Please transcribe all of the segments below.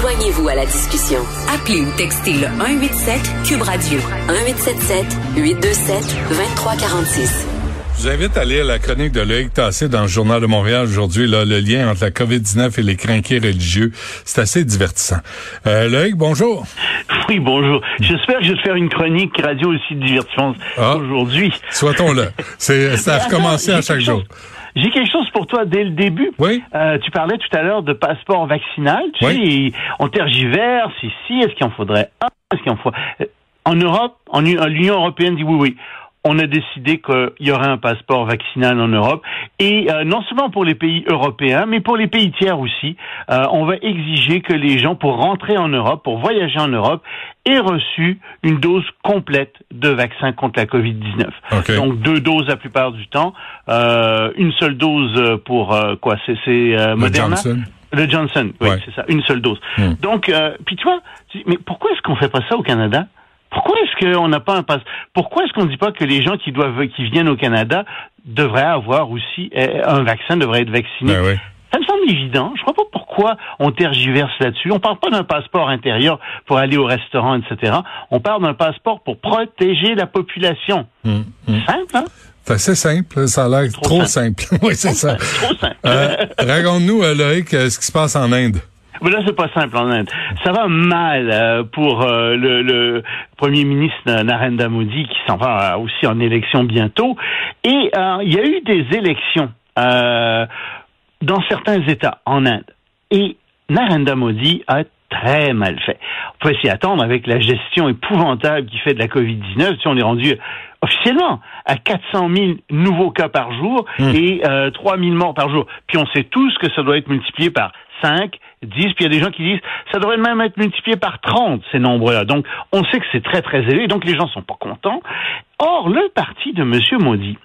Joignez-vous à la discussion. Appelez ou textez le 187 Cube Radio 1877 827 2346. Je vous invite à lire la chronique de Loïc Tassé dans le Journal de Montréal aujourd'hui, là, le lien entre la COVID-19 et les crinqués religieux. C'est assez divertissant. Euh, Loïc, bonjour. Oui, bonjour. J'espère que je vais faire une chronique radio aussi divertissante ah. aujourd'hui. Soit-on-le. C'est, ça a recommencé à chaque jour. J'ai quelque chose pour toi dès le début. Oui. Euh, tu parlais tout à l'heure de passeport vaccinal. Tu oui. sais, on tergiverse ici. Est-ce qu'il en faudrait un? Est-ce qu'il en faut euh, En Europe, en l'Union européenne dit oui, oui on a décidé qu'il y aurait un passeport vaccinal en Europe et euh, non seulement pour les pays européens, mais pour les pays tiers aussi. Euh, on va exiger que les gens, pour rentrer en Europe, pour voyager en Europe, aient reçu une dose complète de vaccin contre la COVID-19. Donc deux doses la plupart du temps, euh, une seule dose pour quoi C'est Moderna? Johnson. Le Johnson, oui, c'est ça, une seule dose. Hmm. Donc, puis tu vois, mais pourquoi est-ce qu'on fait pas ça au Canada? Pourquoi est-ce qu'on n'a pas un passe Pourquoi est-ce qu'on ne dit pas que les gens qui doivent qui viennent au Canada devraient avoir aussi eh, un vaccin, devraient être vaccinés? Ben Ça me semble évident. Je ne vois pas pourquoi on tergiverse là-dessus. On parle pas d'un passeport intérieur pour aller au restaurant, etc. On parle d'un passeport pour protéger la population. Hum, hum. Simple, hein? C'est assez simple, ça a l'air trop, simple. oui, c'est ça. Trop simple. Euh, Raconte-nous, euh, Loïc, euh, ce qui se passe en Inde. Mais là, c'est pas simple en Inde. Ça va mal euh, pour euh, le, le, premier ministre Narendra Modi qui s'en va aussi en élection bientôt. Et euh, il y a eu des élections dans certains États en Inde. Et Narendra Modi a très mal fait. On peut s'y attendre avec la gestion épouvantable qui fait de la COVID-19. Si on est rendu officiellement à 400 000 nouveaux cas par jour hmm. et euh, 3 000 morts par jour. Puis on sait tous que ça doit être multiplié par 5, 10, puis il y a des gens qui disent ça devrait même être multiplié par 30, ces nombres-là. Donc on sait que c'est très très élevé, donc les gens sont pas contents. Or, le parti de M. Modi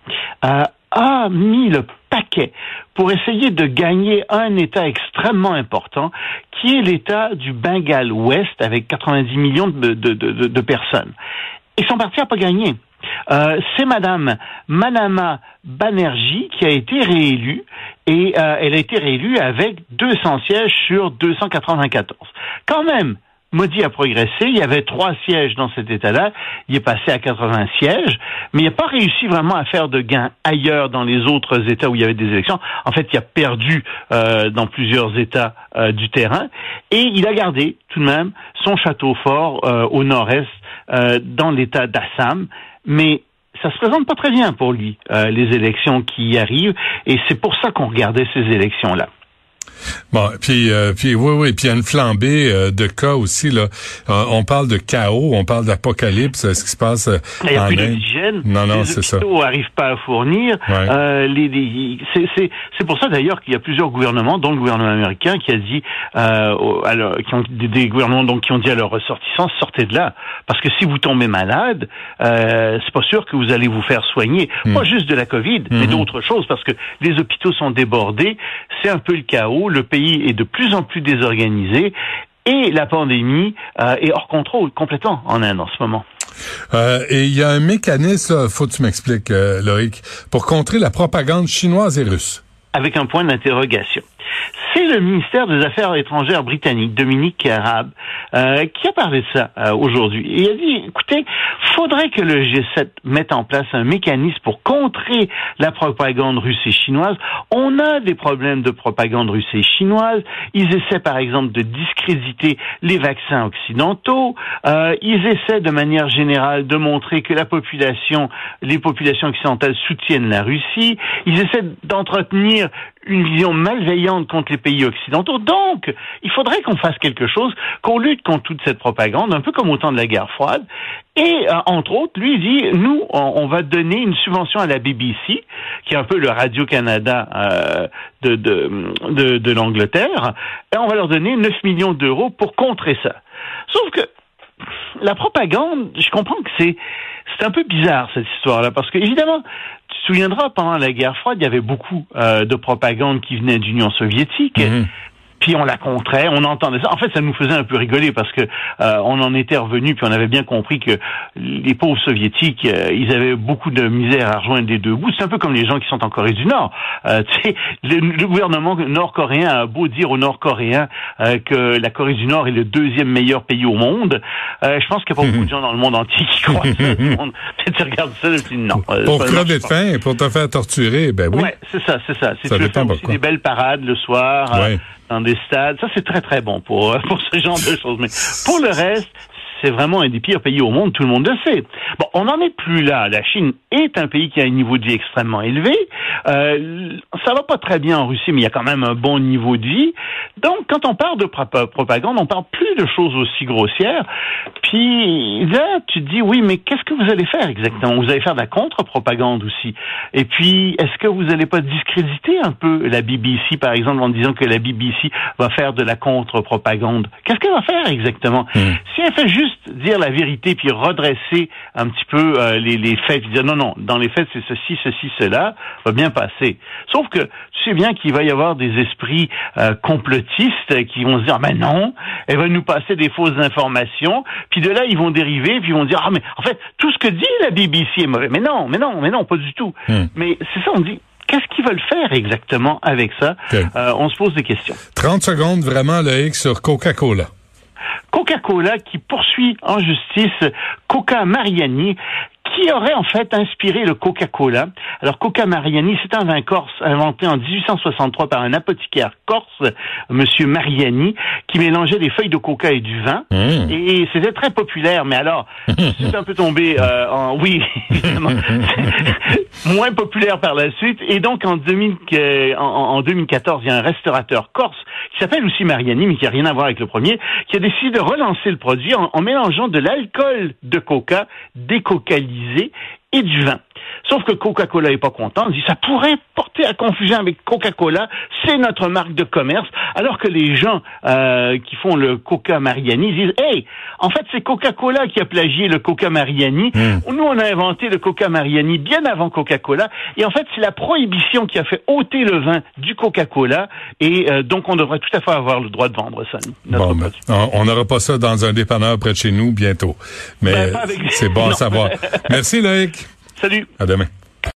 euh, a mis le paquet pour essayer de gagner un État extrêmement important, qui est l'État du Bengale Ouest, avec 90 millions de, de, de, de personnes. Et son parti n'a pas gagné. Euh, c'est Madame Manama Banerjee qui a été réélue et euh, elle a été réélue avec 200 sièges sur 294. Quand même, Modi a progressé. Il y avait trois sièges dans cet État-là. Il est passé à 80 sièges, mais il n'a pas réussi vraiment à faire de gains ailleurs dans les autres États où il y avait des élections. En fait, il a perdu euh, dans plusieurs États du terrain et il a gardé tout de même son château fort au nord-est dans l'État d'Assam mais ça se présente pas très bien pour lui, euh, les élections qui arrivent, et c'est pour ça qu'on regardait ces élections-là. Bon, puis euh, puis oui oui, puis il y a une flambée euh, de cas aussi là. Euh, on parle de chaos, on parle d'apocalypse, ce qui se passe euh, il y a plus d'oxygène. Non non, c'est ça. Les hôpitaux n'arrivent pas à fournir. Euh, les, les c'est c'est c'est pour ça d'ailleurs qu'il y a plusieurs gouvernements, dont le gouvernement américain, qui a dit alors qui ont des, des, gouvernements donc qui ont dit à leurs ressortissants sortez de là parce que si vous tombez malade, c'est pas sûr que vous allez vous faire soigner, hmm. pas juste de la Covid, mais hmm. d'autres choses parce que les hôpitaux sont débordés, c'est un peu le chaos le pays est de plus en plus désorganisé et la pandémie euh, est hors contrôle complètement en Inde en ce moment. Euh, et il y a un mécanisme, faut que tu m'expliques, euh, Loïc, pour contrer la propagande chinoise et russe. Avec un point d'interrogation c'est le ministère des Affaires étrangères britannique, Dominique Raab, euh, qui a parlé de ça euh, aujourd'hui. il a dit, écoutez, faudrait que le G7 mette en place un mécanisme pour contrer la propagande russe et chinoise. On a des problèmes de propagande russe et chinoise. Ils essaient, par exemple, de discréditer les vaccins occidentaux. Euh, ils essaient, de manière générale, de montrer que la population, les populations occidentales soutiennent la Russie. Ils essaient d'entretenir une vision malveillante contre les pays occidentaux. Donc, il faudrait qu'on fasse quelque chose, qu'on lutte contre toute cette propagande, un peu comme au temps de la guerre froide. Et, euh, entre autres, lui, dit, nous, on, va donner une subvention à la BBC, qui est un peu le Radio-Canada euh, de, de, l'Angleterre, et on va leur donner 9 millions d'euros pour contrer ça. Sauf que la propagande, je comprends que c'est c'est un peu bizarre cette histoire-là parce que évidemment te souviendras, pendant la guerre froide, il y avait beaucoup euh, de propagande qui venait de l'Union soviétique. Mhm. Puis on la contrait, on entendait ça. En fait, ça nous faisait un peu rigoler parce que euh, on en était revenu, puis on avait bien compris que les pauvres soviétiques, euh, ils avaient beaucoup de misère à rejoindre les deux bouts. C'est un peu comme les gens qui sont en Corée du Nord. Euh, le, le, gouvernement nord-coréen a beau dire aux Nord-Coréens que la Corée du Nord est le deuxième meilleur pays au monde. je pense qu'il n'y a pas beaucoup de gens dans le monde entier qui croient ça. tu regardes ça, et tu dis non. Pour crever de faim, pour te faire torturer, ben oui. Ouais, c'est ça, c'est ça. C'est tu faire aussi des belles parades le soir. Dans des stades. Ça, c'est très, très bon pour, pour ce genre de choses. Mais pour le reste, c'est vraiment un des pires pays au monde, tout le monde le sait. Bon, on n'en est plus là. La Chine est un pays qui a un niveau de vie extrêmement élevé. Euh, ça va pas très bien en Russie, mais il y a quand même un bon niveau de vie. Donc, quand on parle de propagande, on parle plus de choses aussi grossières. Puis là, tu te dis, oui, mais qu'est-ce que vous allez faire exactement? Vous allez faire de la contre-propagande aussi. Et puis, est-ce que vous n'allez pas discréditer un peu la BBC, par exemple, en disant que la BBC va faire de la contre-propagande? Qu'est-ce qu'elle va faire exactement? Hmm. Si elle fait juste dire la vérité puis redresser un petit peu euh, les, les faits, puis dire non, non, dans les faits c'est ceci, ceci, cela, va bien passer. Sauf que tu sais bien qu'il va y avoir des esprits euh, complotistes qui vont se dire, mais non, elle va nous passer des fausses informations, puis de là ils vont dériver, puis ils vont dire, ah mais en fait tout ce que dit la BBC est mauvais. Mais non, mais non, mais non, pas du tout. Hmm. Mais c'est ça, on dit, Qu'est-ce qu'ils veulent faire exactement avec ça? Euh, on se pose des questions. 30 secondes vraiment, X sur Coca-Cola. Coca-Cola qui poursuit en justice Coca Mariani qui aurait en fait inspiré le Coca-Cola? Alors Coca Mariani, c'est un vin corse inventé en 1863 par un apothicaire corse, Monsieur Mariani, qui mélangeait des feuilles de coca et du vin. Mmh. Et c'était très populaire. Mais alors, c'est un peu tombé euh, en oui, évidemment, moins populaire par la suite. Et donc en, 2000, en, en 2014, il y a un restaurateur corse qui s'appelle aussi Mariani, mais qui a rien à voir avec le premier, qui a décidé de relancer le produit en, en mélangeant de l'alcool de coca décocalisé réalisé et du vin. Sauf que Coca-Cola est pas content. Il dit ça pourrait porter à confusion avec Coca-Cola. C'est notre marque de commerce. Alors que les gens euh, qui font le Coca Mariani disent Hey, en fait c'est Coca-Cola qui a plagié le Coca Mariani. Hmm. Nous on a inventé le Coca Mariani bien avant Coca-Cola. Et en fait c'est la prohibition qui a fait ôter le vin du Coca-Cola. Et euh, donc on devrait tout à fait avoir le droit de vendre ça. Bon, ben, on n'aura pas ça dans un dépanneur près de chez nous bientôt. Mais ben, c'est bon à savoir. Merci Loïc. Salut. À demain.